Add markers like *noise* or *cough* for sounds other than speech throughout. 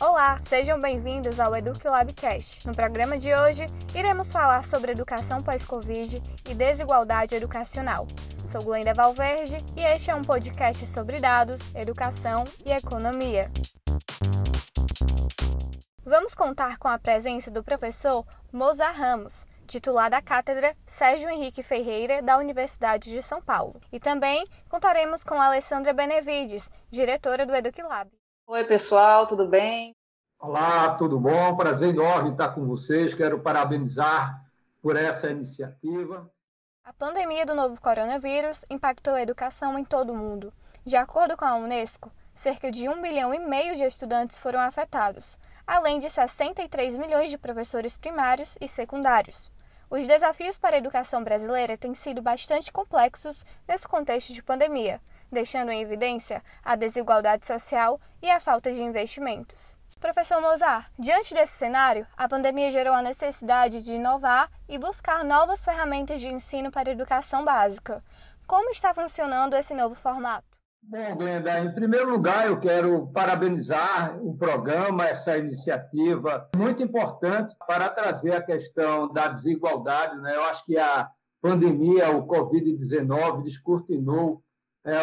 Olá, sejam bem-vindos ao EducLabcast. No programa de hoje, iremos falar sobre educação pós-Covid e desigualdade educacional. Sou Glenda Valverde e este é um podcast sobre dados, educação e economia. Vamos contar com a presença do professor Mozart Ramos, titular da cátedra Sérgio Henrique Ferreira, da Universidade de São Paulo. E também contaremos com Alessandra Benevides, diretora do EducLab. Oi, pessoal, tudo bem? Olá, tudo bom? Prazer enorme estar com vocês. Quero parabenizar por essa iniciativa. A pandemia do novo coronavírus impactou a educação em todo o mundo. De acordo com a Unesco, cerca de 1 bilhão e meio de estudantes foram afetados, além de 63 milhões de professores primários e secundários. Os desafios para a educação brasileira têm sido bastante complexos nesse contexto de pandemia, deixando em evidência a desigualdade social e a falta de investimentos. Professor Mozart, diante desse cenário, a pandemia gerou a necessidade de inovar e buscar novas ferramentas de ensino para a educação básica. Como está funcionando esse novo formato? Bom, Glenda, em primeiro lugar, eu quero parabenizar o programa, essa iniciativa muito importante para trazer a questão da desigualdade. Né? Eu acho que a pandemia, o Covid-19, descortinou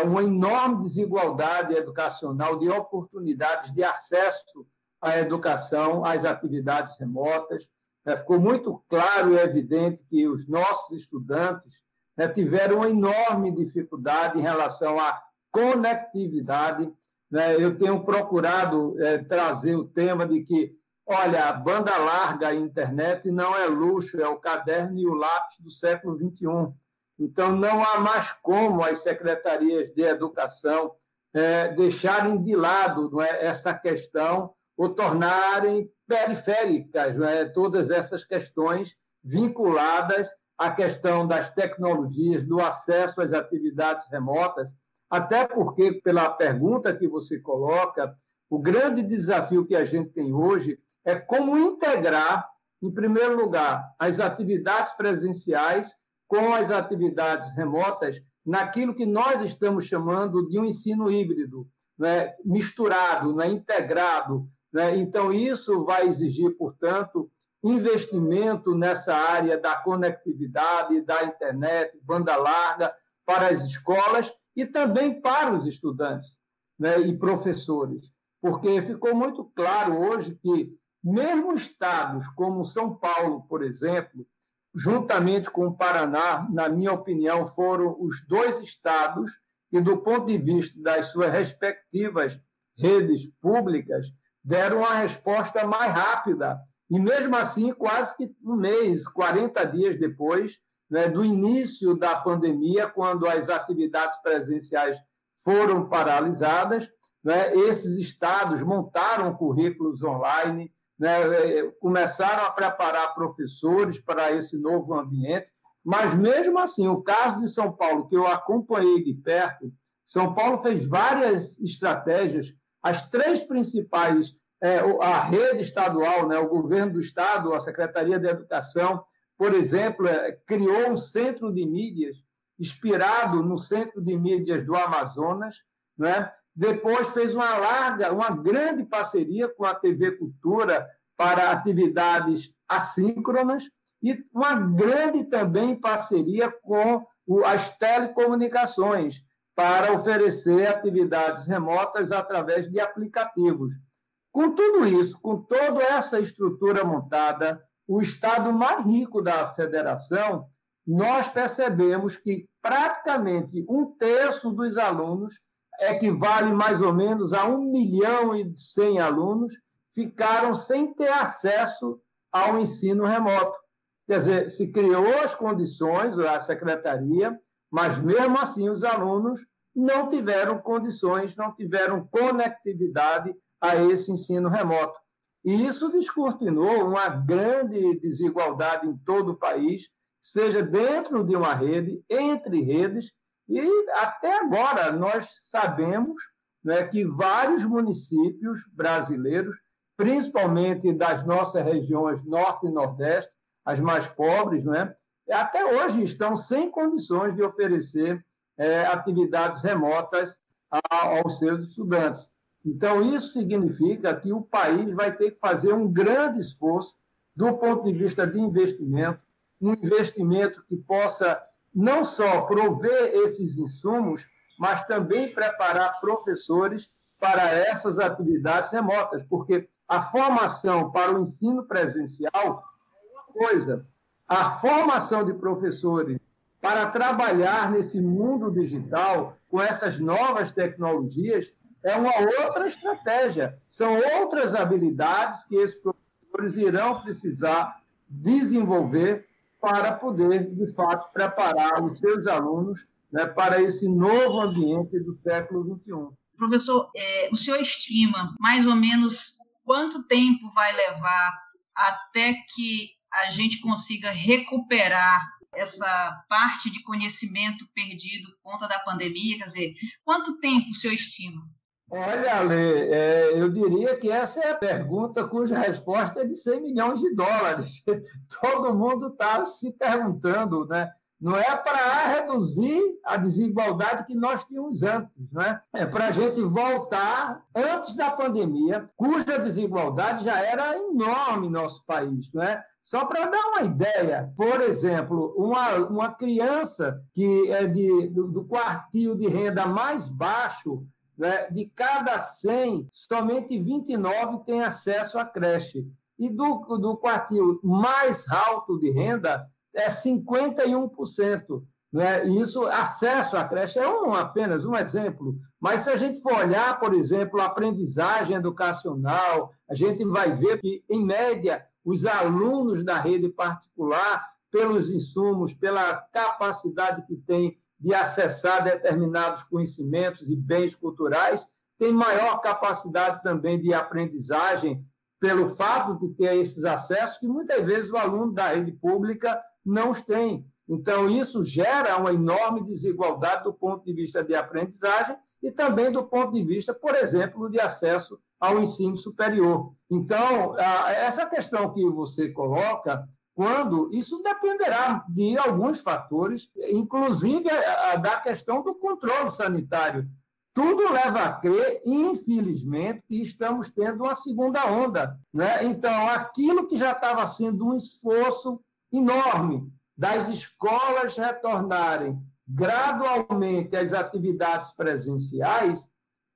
uma enorme desigualdade educacional de oportunidades de acesso à educação, às atividades remotas. É, ficou muito claro e evidente que os nossos estudantes né, tiveram uma enorme dificuldade em relação à conectividade. Né? Eu tenho procurado é, trazer o tema de que, olha, a banda larga, a internet não é luxo, é o caderno e o lápis do século XXI então, não há mais como as secretarias de educação é, deixarem de lado é, essa questão ou tornarem periféricas é, todas essas questões vinculadas à questão das tecnologias, do acesso às atividades remotas, até porque, pela pergunta que você coloca, o grande desafio que a gente tem hoje é como integrar, em primeiro lugar, as atividades presenciais com as atividades remotas naquilo que nós estamos chamando de um ensino híbrido, né? misturado, né? integrado. Né? Então, isso vai exigir, portanto, investimento nessa área da conectividade, da internet, banda larga, para as escolas e também para os estudantes né? e professores. Porque ficou muito claro hoje que, mesmo estados como São Paulo, por exemplo, juntamente com o Paraná, na minha opinião, foram os dois estados que, do ponto de vista das suas respectivas redes públicas, deram uma resposta mais rápida. E, mesmo assim, quase que um mês, 40 dias depois né, do início da pandemia, quando as atividades presenciais foram paralisadas, né, esses estados montaram currículos online, né, é, começaram a preparar professores para esse novo ambiente, mas mesmo assim, o caso de São Paulo, que eu acompanhei de perto, São Paulo fez várias estratégias, as três principais, é, a rede estadual, né, o governo do estado, a Secretaria de Educação, por exemplo, é, criou um centro de mídias inspirado no centro de mídias do Amazonas, né? Depois fez uma larga, uma grande parceria com a TV Cultura para atividades assíncronas e uma grande também parceria com as telecomunicações para oferecer atividades remotas através de aplicativos. Com tudo isso, com toda essa estrutura montada, o estado mais rico da federação, nós percebemos que praticamente um terço dos alunos equivale mais ou menos a 1 milhão e 100 alunos, ficaram sem ter acesso ao ensino remoto. Quer dizer, se criou as condições, a secretaria, mas mesmo assim os alunos não tiveram condições, não tiveram conectividade a esse ensino remoto. E isso descortinou uma grande desigualdade em todo o país, seja dentro de uma rede, entre redes e até agora nós sabemos né, que vários municípios brasileiros, principalmente das nossas regiões norte e nordeste, as mais pobres, né, até hoje estão sem condições de oferecer é, atividades remotas a, aos seus estudantes. Então, isso significa que o país vai ter que fazer um grande esforço do ponto de vista de investimento, um investimento que possa não só prover esses insumos, mas também preparar professores para essas atividades remotas, porque a formação para o ensino presencial é uma coisa, a formação de professores para trabalhar nesse mundo digital com essas novas tecnologias é uma outra estratégia, são outras habilidades que esses professores irão precisar desenvolver para poder, de fato, preparar os seus alunos né, para esse novo ambiente do século XXI. Professor, é, o senhor estima mais ou menos quanto tempo vai levar até que a gente consiga recuperar essa parte de conhecimento perdido por conta da pandemia? Quer dizer, quanto tempo o senhor estima? Olha, Ale, é, eu diria que essa é a pergunta cuja resposta é de 100 milhões de dólares. *laughs* Todo mundo está se perguntando, né? Não é para reduzir a desigualdade que nós tínhamos antes, né? é para a gente voltar antes da pandemia, cuja desigualdade já era enorme no nosso país. Né? Só para dar uma ideia, por exemplo, uma, uma criança que é de, do, do quartil de renda mais baixo, né, de cada 100, somente 29 têm acesso à creche. E do, do quartil mais alto de renda, é 51%. Né? E isso, acesso à creche, é um, apenas um exemplo. Mas se a gente for olhar, por exemplo, a aprendizagem educacional, a gente vai ver que, em média, os alunos da rede particular, pelos insumos, pela capacidade que tem de acessar determinados conhecimentos e bens culturais, têm maior capacidade também de aprendizagem pelo fato de ter esses acessos que muitas vezes o aluno da rede pública não os tem. Então, isso gera uma enorme desigualdade do ponto de vista de aprendizagem e também do ponto de vista, por exemplo, de acesso ao ensino superior. Então, essa questão que você coloca, quando isso dependerá de alguns fatores, inclusive da questão do controle sanitário. Tudo leva a crer, infelizmente, que estamos tendo uma segunda onda. Né? Então, aquilo que já estava sendo um esforço enorme das escolas retornarem gradualmente às atividades presenciais,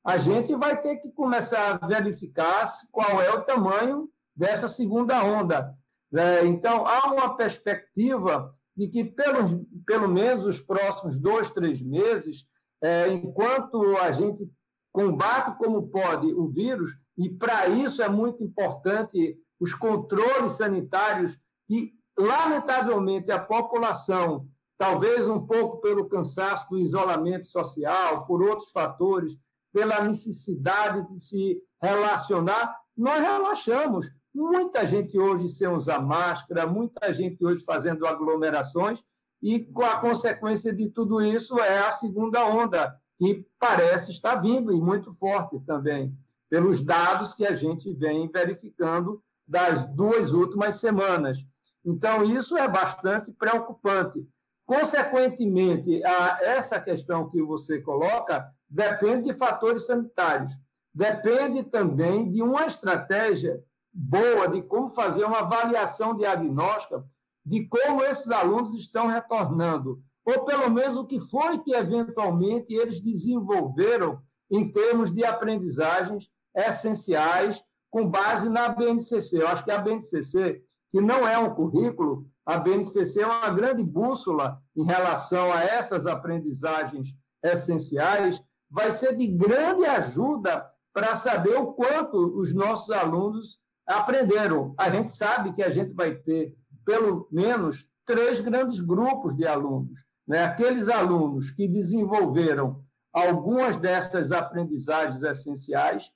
a gente vai ter que começar a verificar qual é o tamanho dessa segunda onda. É, então, há uma perspectiva de que, pelo, pelo menos, os próximos dois, três meses, é, enquanto a gente combate como pode o vírus, e para isso é muito importante os controles sanitários que lamentavelmente, a população, talvez um pouco pelo cansaço do isolamento social, por outros fatores, pela necessidade de se relacionar, nós relaxamos. Muita gente hoje sem usar máscara, muita gente hoje fazendo aglomerações, e com a consequência de tudo isso é a segunda onda, que parece estar vindo e muito forte também, pelos dados que a gente vem verificando das duas últimas semanas. Então, isso é bastante preocupante. Consequentemente, a essa questão que você coloca depende de fatores sanitários, depende também de uma estratégia boa de como fazer uma avaliação diagnóstica de como esses alunos estão retornando, ou pelo menos o que foi que eventualmente eles desenvolveram em termos de aprendizagens essenciais com base na BNCC. Eu acho que a BNCC que não é um currículo, a BNCC é uma grande bússola em relação a essas aprendizagens essenciais, vai ser de grande ajuda para saber o quanto os nossos alunos aprenderam. A gente sabe que a gente vai ter, pelo menos, três grandes grupos de alunos. Né? Aqueles alunos que desenvolveram algumas dessas aprendizagens essenciais,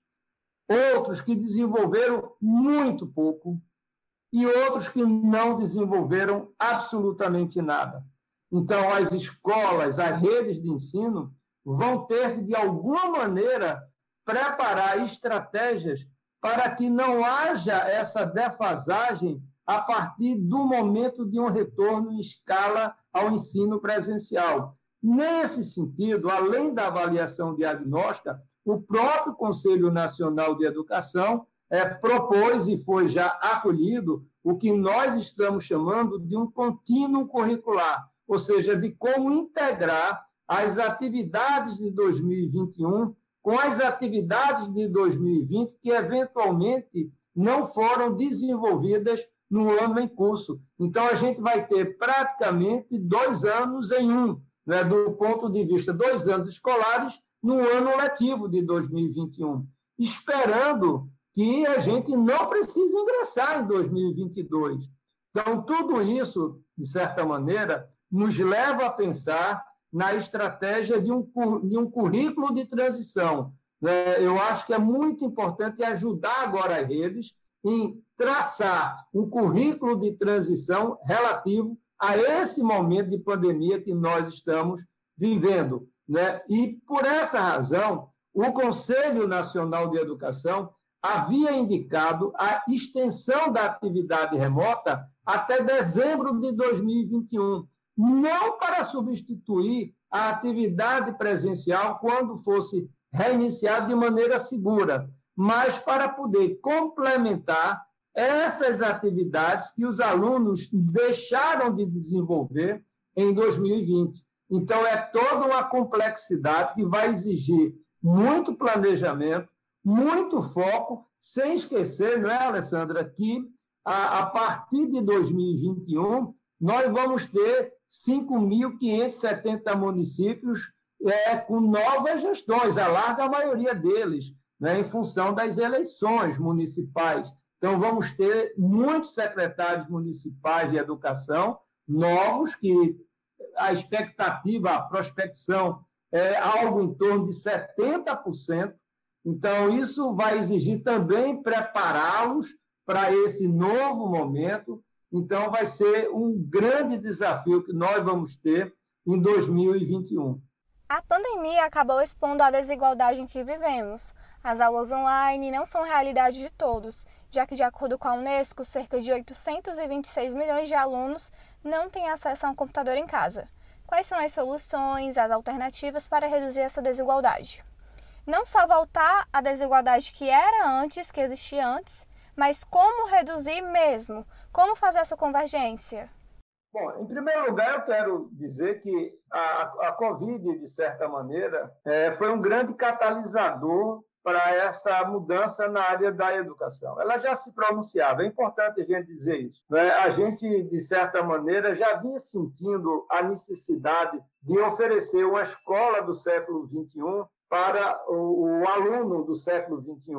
outros que desenvolveram muito pouco, e outros que não desenvolveram absolutamente nada. Então, as escolas, as redes de ensino vão ter, de alguma maneira, preparar estratégias para que não haja essa defasagem a partir do momento de um retorno em escala ao ensino presencial. Nesse sentido, além da avaliação diagnóstica, o próprio Conselho Nacional de Educação é, propôs e foi já acolhido o que nós estamos chamando de um contínuo curricular, ou seja, de como integrar as atividades de 2021 com as atividades de 2020 que eventualmente não foram desenvolvidas no ano em curso. Então, a gente vai ter praticamente dois anos em um, né, do ponto de vista dois anos escolares no ano letivo de 2021, esperando que a gente não precise ingressar em 2022. Então, tudo isso, de certa maneira, nos leva a pensar na estratégia de um, de um currículo de transição. Né? Eu acho que é muito importante ajudar agora as redes em traçar um currículo de transição relativo a esse momento de pandemia que nós estamos vivendo. Né? E, por essa razão, o Conselho Nacional de Educação havia indicado a extensão da atividade remota até dezembro de 2021, não para substituir a atividade presencial quando fosse reiniciada de maneira segura, mas para poder complementar essas atividades que os alunos deixaram de desenvolver em 2020. Então, é toda uma complexidade que vai exigir muito planejamento, muito foco, sem esquecer, não é, Alessandra, que a, a partir de 2021 nós vamos ter 5.570 municípios é, com novas gestões, a larga maioria deles, né, em função das eleições municipais. Então, vamos ter muitos secretários municipais de educação novos, que a expectativa, a prospecção é algo em torno de 70%. Então, isso vai exigir também prepará-los para esse novo momento. Então, vai ser um grande desafio que nós vamos ter em 2021. A pandemia acabou expondo a desigualdade em que vivemos. As aulas online não são realidade de todos, já que, de acordo com a Unesco, cerca de 826 milhões de alunos não têm acesso a um computador em casa. Quais são as soluções, as alternativas para reduzir essa desigualdade? Não só voltar à desigualdade que era antes, que existia antes, mas como reduzir mesmo? Como fazer essa convergência? Bom, em primeiro lugar, eu quero dizer que a, a Covid, de certa maneira, é, foi um grande catalisador para essa mudança na área da educação. Ela já se pronunciava, é importante a gente dizer isso. Né? A gente, de certa maneira, já vinha sentindo a necessidade de oferecer uma escola do século XXI para o, o aluno do século XXI.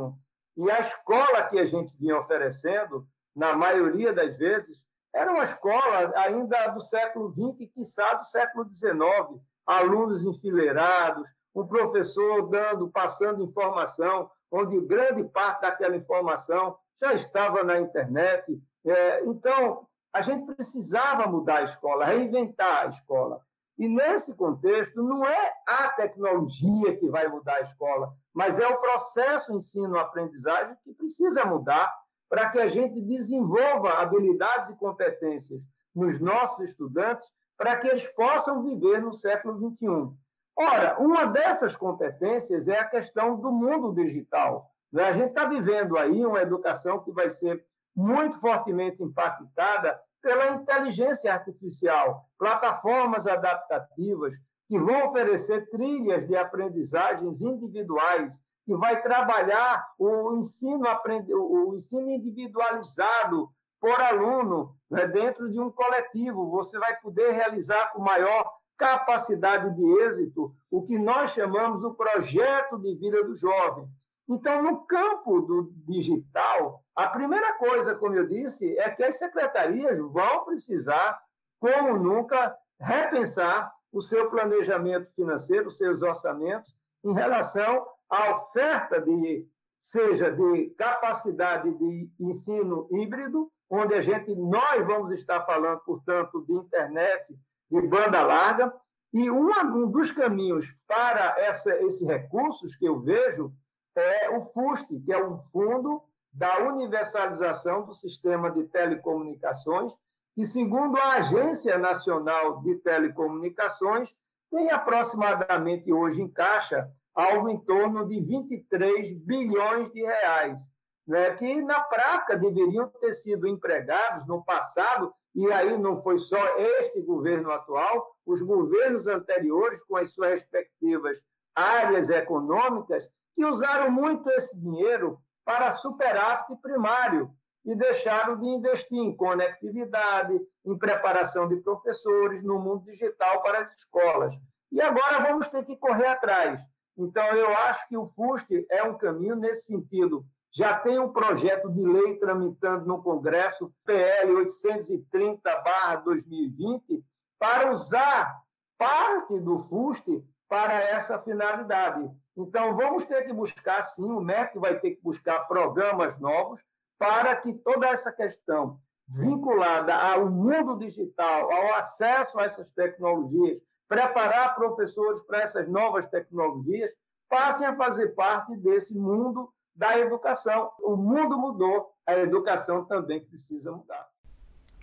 E a escola que a gente vinha oferecendo, na maioria das vezes, era uma escola ainda do século XX, quiçá do século XIX, alunos enfileirados, um professor dando, passando informação, onde grande parte daquela informação já estava na internet. É, então, a gente precisava mudar a escola, reinventar a escola. E nesse contexto, não é a tecnologia que vai mudar a escola, mas é o processo ensino-aprendizagem que precisa mudar para que a gente desenvolva habilidades e competências nos nossos estudantes para que eles possam viver no século XXI. Ora, uma dessas competências é a questão do mundo digital. Né? A gente está vivendo aí uma educação que vai ser muito fortemente impactada pela inteligência artificial, plataformas adaptativas que vão oferecer trilhas de aprendizagens individuais, que vai trabalhar o êxito o ensino individualizado por aluno né, dentro de um coletivo. Você vai poder realizar com maior capacidade de êxito, o que nós chamamos o projeto de vida do jovem. Então, no campo do digital, a primeira coisa, como eu disse, é que as secretarias vão precisar, como nunca, repensar o seu planejamento financeiro, os seus orçamentos, em relação à oferta de seja de capacidade de ensino híbrido, onde a gente nós vamos estar falando, portanto, de internet de banda larga. E um dos caminhos para essa, esses recursos que eu vejo é o FUST, que é um fundo da universalização do sistema de telecomunicações, que, segundo a Agência Nacional de Telecomunicações, tem aproximadamente hoje em caixa algo em torno de 23 bilhões de reais, né, que na prática deveriam ter sido empregados no passado, e aí não foi só este governo atual, os governos anteriores, com as suas respectivas áreas econômicas, que usaram muito esse dinheiro para superávit primário e deixaram de investir em conectividade, em preparação de professores no mundo digital para as escolas. E agora vamos ter que correr atrás. Então, eu acho que o FUST é um caminho nesse sentido. Já tem um projeto de lei tramitando no Congresso, PL 830-2020, para usar parte do FUST para essa finalidade. Então, vamos ter que buscar, sim, o MEC vai ter que buscar programas novos para que toda essa questão vinculada ao mundo digital, ao acesso a essas tecnologias, preparar professores para essas novas tecnologias, passem a fazer parte desse mundo da educação. O mundo mudou, a educação também precisa mudar.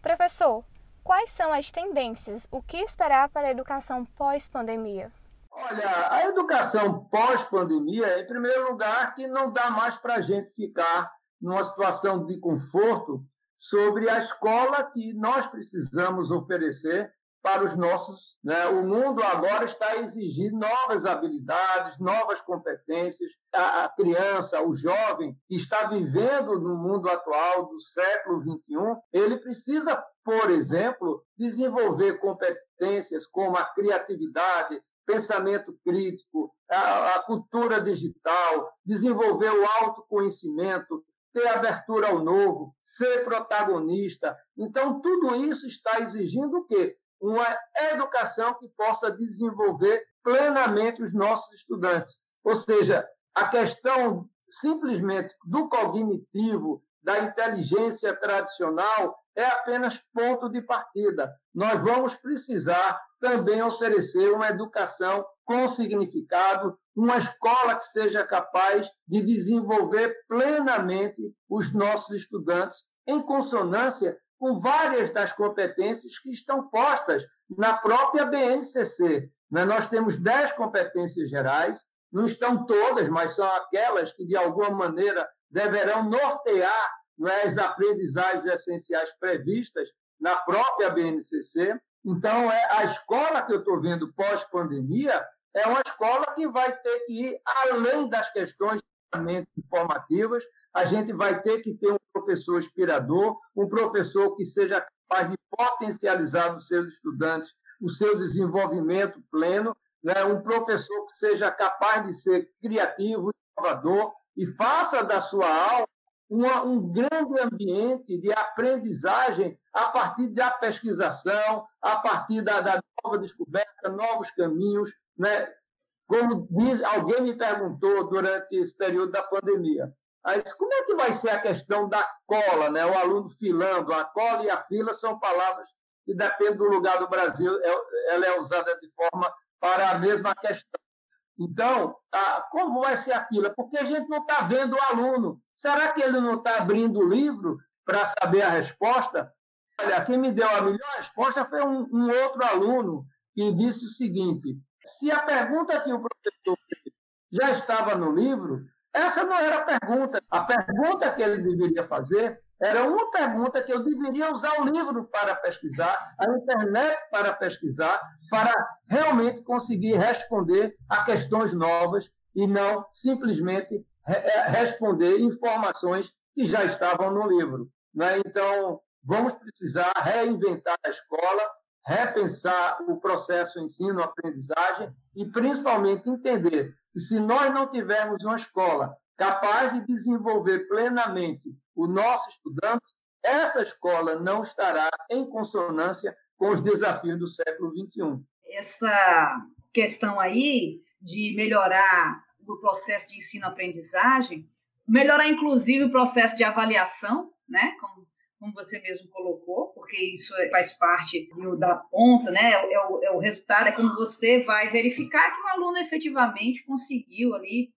Professor, quais são as tendências? O que esperar para a educação pós-pandemia? Olha, a educação pós-pandemia, em primeiro lugar, que não dá mais para a gente ficar numa situação de conforto sobre a escola que nós precisamos oferecer para os nossos. Né? O mundo agora está a exigir novas habilidades, novas competências. A, a, criança, o jovem que está vivendo no mundo atual do século XXI, ele precisa, por exemplo, desenvolver competências como a criatividade, pensamento crítico, a, a cultura digital, desenvolver o autoconhecimento, ter abertura ao novo, ser protagonista. Então, tudo isso está exigindo o quê? Uma educação que possa desenvolver plenamente os nossos estudantes. Ou seja, a questão simplesmente do cognitivo, da inteligência tradicional, é apenas ponto de partida. Nós vamos precisar também oferecer uma educação com significado, uma escola que seja capaz de desenvolver plenamente os nossos estudantes em consonância com várias das competências que estão postas na própria BNCC. Né? Nós temos dez competências gerais, não estão todas, mas são aquelas que, de alguma maneira, deverão nortear é, as aprendizagens essenciais previstas na própria BNCC. Então, é a escola que eu estou vendo pós-pandemia é uma escola que vai ter que ir além das questões informativas, a gente vai ter que ter um professor inspirador, um professor que seja capaz de potencializar nos seus estudantes o seu desenvolvimento pleno, né? um professor que seja capaz de ser criativo, inovador e faça da sua aula uma, um grande ambiente de aprendizagem a partir da pesquisação, a partir da, da nova descoberta, novos caminhos, né? Como diz, alguém me perguntou durante esse período da pandemia, mas como é que vai ser a questão da cola, né? o aluno filando? A cola e a fila são palavras que, depende do lugar do Brasil, é, ela é usada de forma para a mesma questão. Então, como vai ser a fila? Porque a gente não está vendo o aluno. Será que ele não está abrindo o livro para saber a resposta? Olha, quem me deu a melhor resposta foi um, um outro aluno que disse o seguinte: se a pergunta que o professor já estava no livro, essa não era a pergunta. A pergunta que ele deveria fazer era uma pergunta que eu deveria usar o livro para pesquisar, a internet para pesquisar, para realmente conseguir responder a questões novas e não simplesmente eh, responder informações que já estavam no livro. Né? Então, vamos precisar reinventar a escola, repensar o processo ensino-aprendizagem e, principalmente, entender que, se nós não tivermos uma escola capaz de desenvolver plenamente o nosso estudante, essa escola não estará em consonância com os desafios do século XXI. Essa questão aí de melhorar o processo de ensino-aprendizagem, melhorar inclusive o processo de avaliação, né, como como você mesmo colocou, porque isso é, faz parte da ponta, né? É, é, o, é o resultado, é quando você vai verificar que o aluno efetivamente conseguiu ali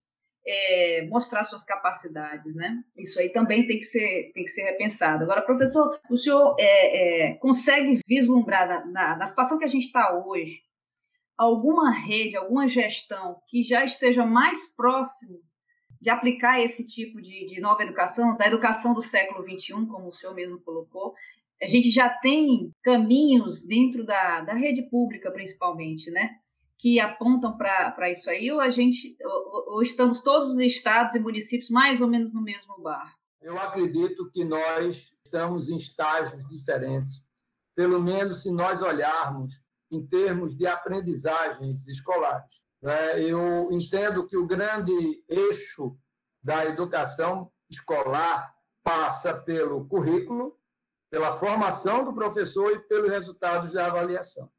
é, mostrar suas capacidades, né? Isso aí também tem que ser, tem que ser repensado. Agora, professor, o senhor é, é, consegue vislumbrar na, na, na, situação que a gente está hoje, alguma rede, alguma gestão que já esteja mais próximo de aplicar esse tipo de, de nova educação, da educação do século XXI, como o senhor mesmo colocou, a gente já tem caminhos dentro da, da rede pública, principalmente, né? Que apontam para isso aí, ou a gente, ou, ou estamos todos os estados e municípios mais ou menos no mesmo bar? Eu acredito que nós estamos em estágios diferentes. Pelo menos se nós olharmos em termos de aprendizagens escolares. Né? Eu entendo que o grande eixo da educação escolar passa pelo currículo, pela formação do professor e pelos resultados da avaliação.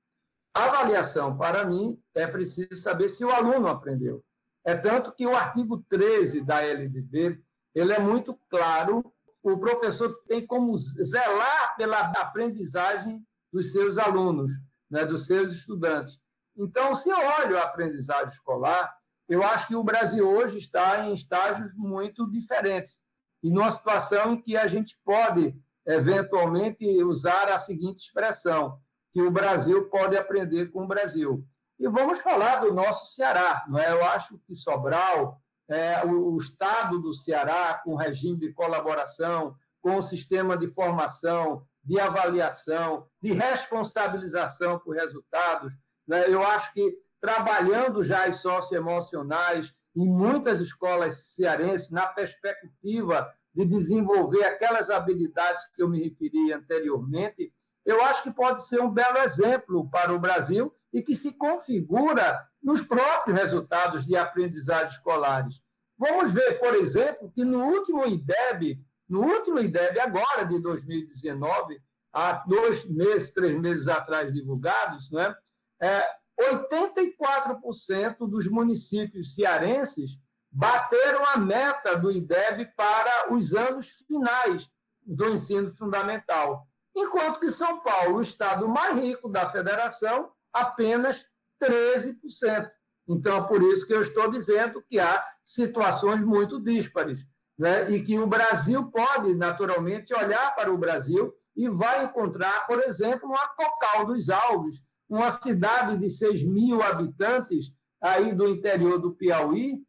A avaliação, para mim, é preciso saber se o aluno aprendeu. É tanto que o artigo 13 da LDB ele é muito claro. O professor tem como zelar pela aprendizagem dos seus alunos, né, dos seus estudantes. Então, se eu olho a aprendizagem escolar, eu acho que o Brasil hoje está em estágios muito diferentes e numa situação em que a gente pode eventualmente usar a seguinte expressão, que o Brasil pode aprender com o Brasil. E vamos falar do nosso Ceará. Não é? Eu acho que Sobral, é, o, o Estado do Ceará, com regime de colaboração, com o sistema de formação, de avaliação, de responsabilização por resultados, né? eu acho que trabalhando já as socioemocionais em muitas escolas cearenses, na perspectiva de desenvolver aquelas habilidades que eu me referi anteriormente, eu acho que pode ser um belo exemplo para o Brasil e que se configura nos próprios resultados de aprendizagem escolares. Vamos ver, por exemplo, que no último IDEB, no último IDEB agora de 2019, há dois meses, três meses atrás divulgados, né, é, 84% dos municípios cearenses bateram a meta do IDEB para os anos finais do ensino fundamental, enquanto que São Paulo, o estado mais rico da federação, apenas 13%. Então, é por isso que eu estou dizendo que há situações muito díspares, né? e que o Brasil pode, naturalmente, olhar para o Brasil e vai encontrar, por exemplo, uma Cocal dos Alves, uma cidade de 6 mil habitantes aí do interior do Piauí,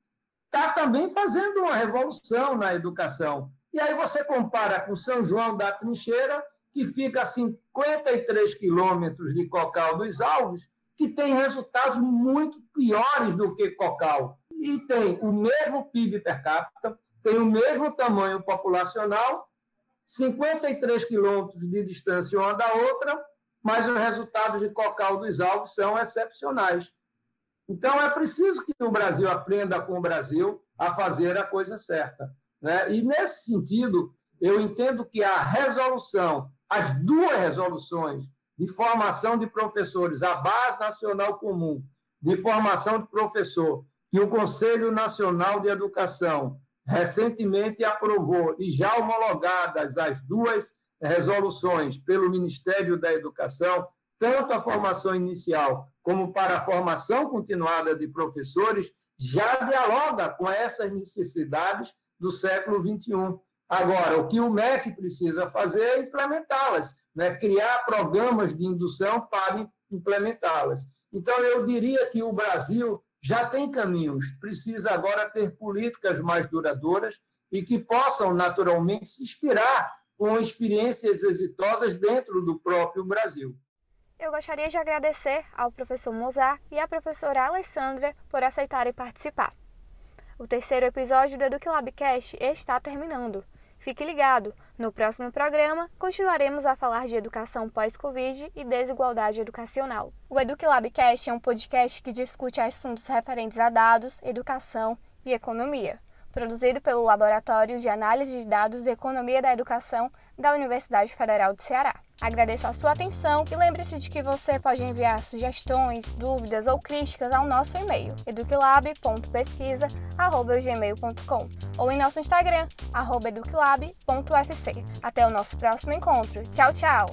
está também fazendo uma revolução na educação. E aí você compara com São João da Trincheira, que fica a 53 quilômetros de Cocal dos Alves, que tem resultados muito piores do que Cocal. E tem o mesmo PIB per capita, tem o mesmo tamanho populacional, 53 quilômetros de distância uma da outra, mas os resultados de Cocal dos Alves são excepcionais. Então, é preciso que o Brasil aprenda com o Brasil a fazer a coisa certa. Né? E, nesse sentido, eu entendo que a resolução, as duas resoluções de formação de professores, a Base Nacional Comum de Formação de Professor, que o Conselho Nacional de Educação recentemente aprovou e já homologadas as duas resoluções pelo Ministério da Educação, tanto a formação inicial como para a formação continuada de professores, já dialoga com essas necessidades do século XXI. Agora, o que o MEC precisa fazer é implementá-las, né? criar programas de indução para implementá-las. Então, eu diria que o Brasil já tem caminhos, precisa agora ter políticas mais duradouras e que possam, naturalmente, se inspirar com experiências exitosas dentro do próprio Brasil. Eu gostaria de agradecer ao professor Mozart e à professora Alessandra por aceitarem participar. O terceiro episódio do EduquilabCast está terminando. Fique ligado! No próximo programa, continuaremos a falar de educação pós-Covid e desigualdade educacional. O EduquilabCast é um podcast que discute assuntos referentes a dados, educação e economia produzido pelo Laboratório de Análise de Dados e Economia da Educação da Universidade Federal de Ceará. Agradeço a sua atenção e lembre-se de que você pode enviar sugestões, dúvidas ou críticas ao nosso e-mail eduquilab.pesquisa.gmail.com ou em nosso Instagram, eduquilab.ufc. Até o nosso próximo encontro. Tchau, tchau!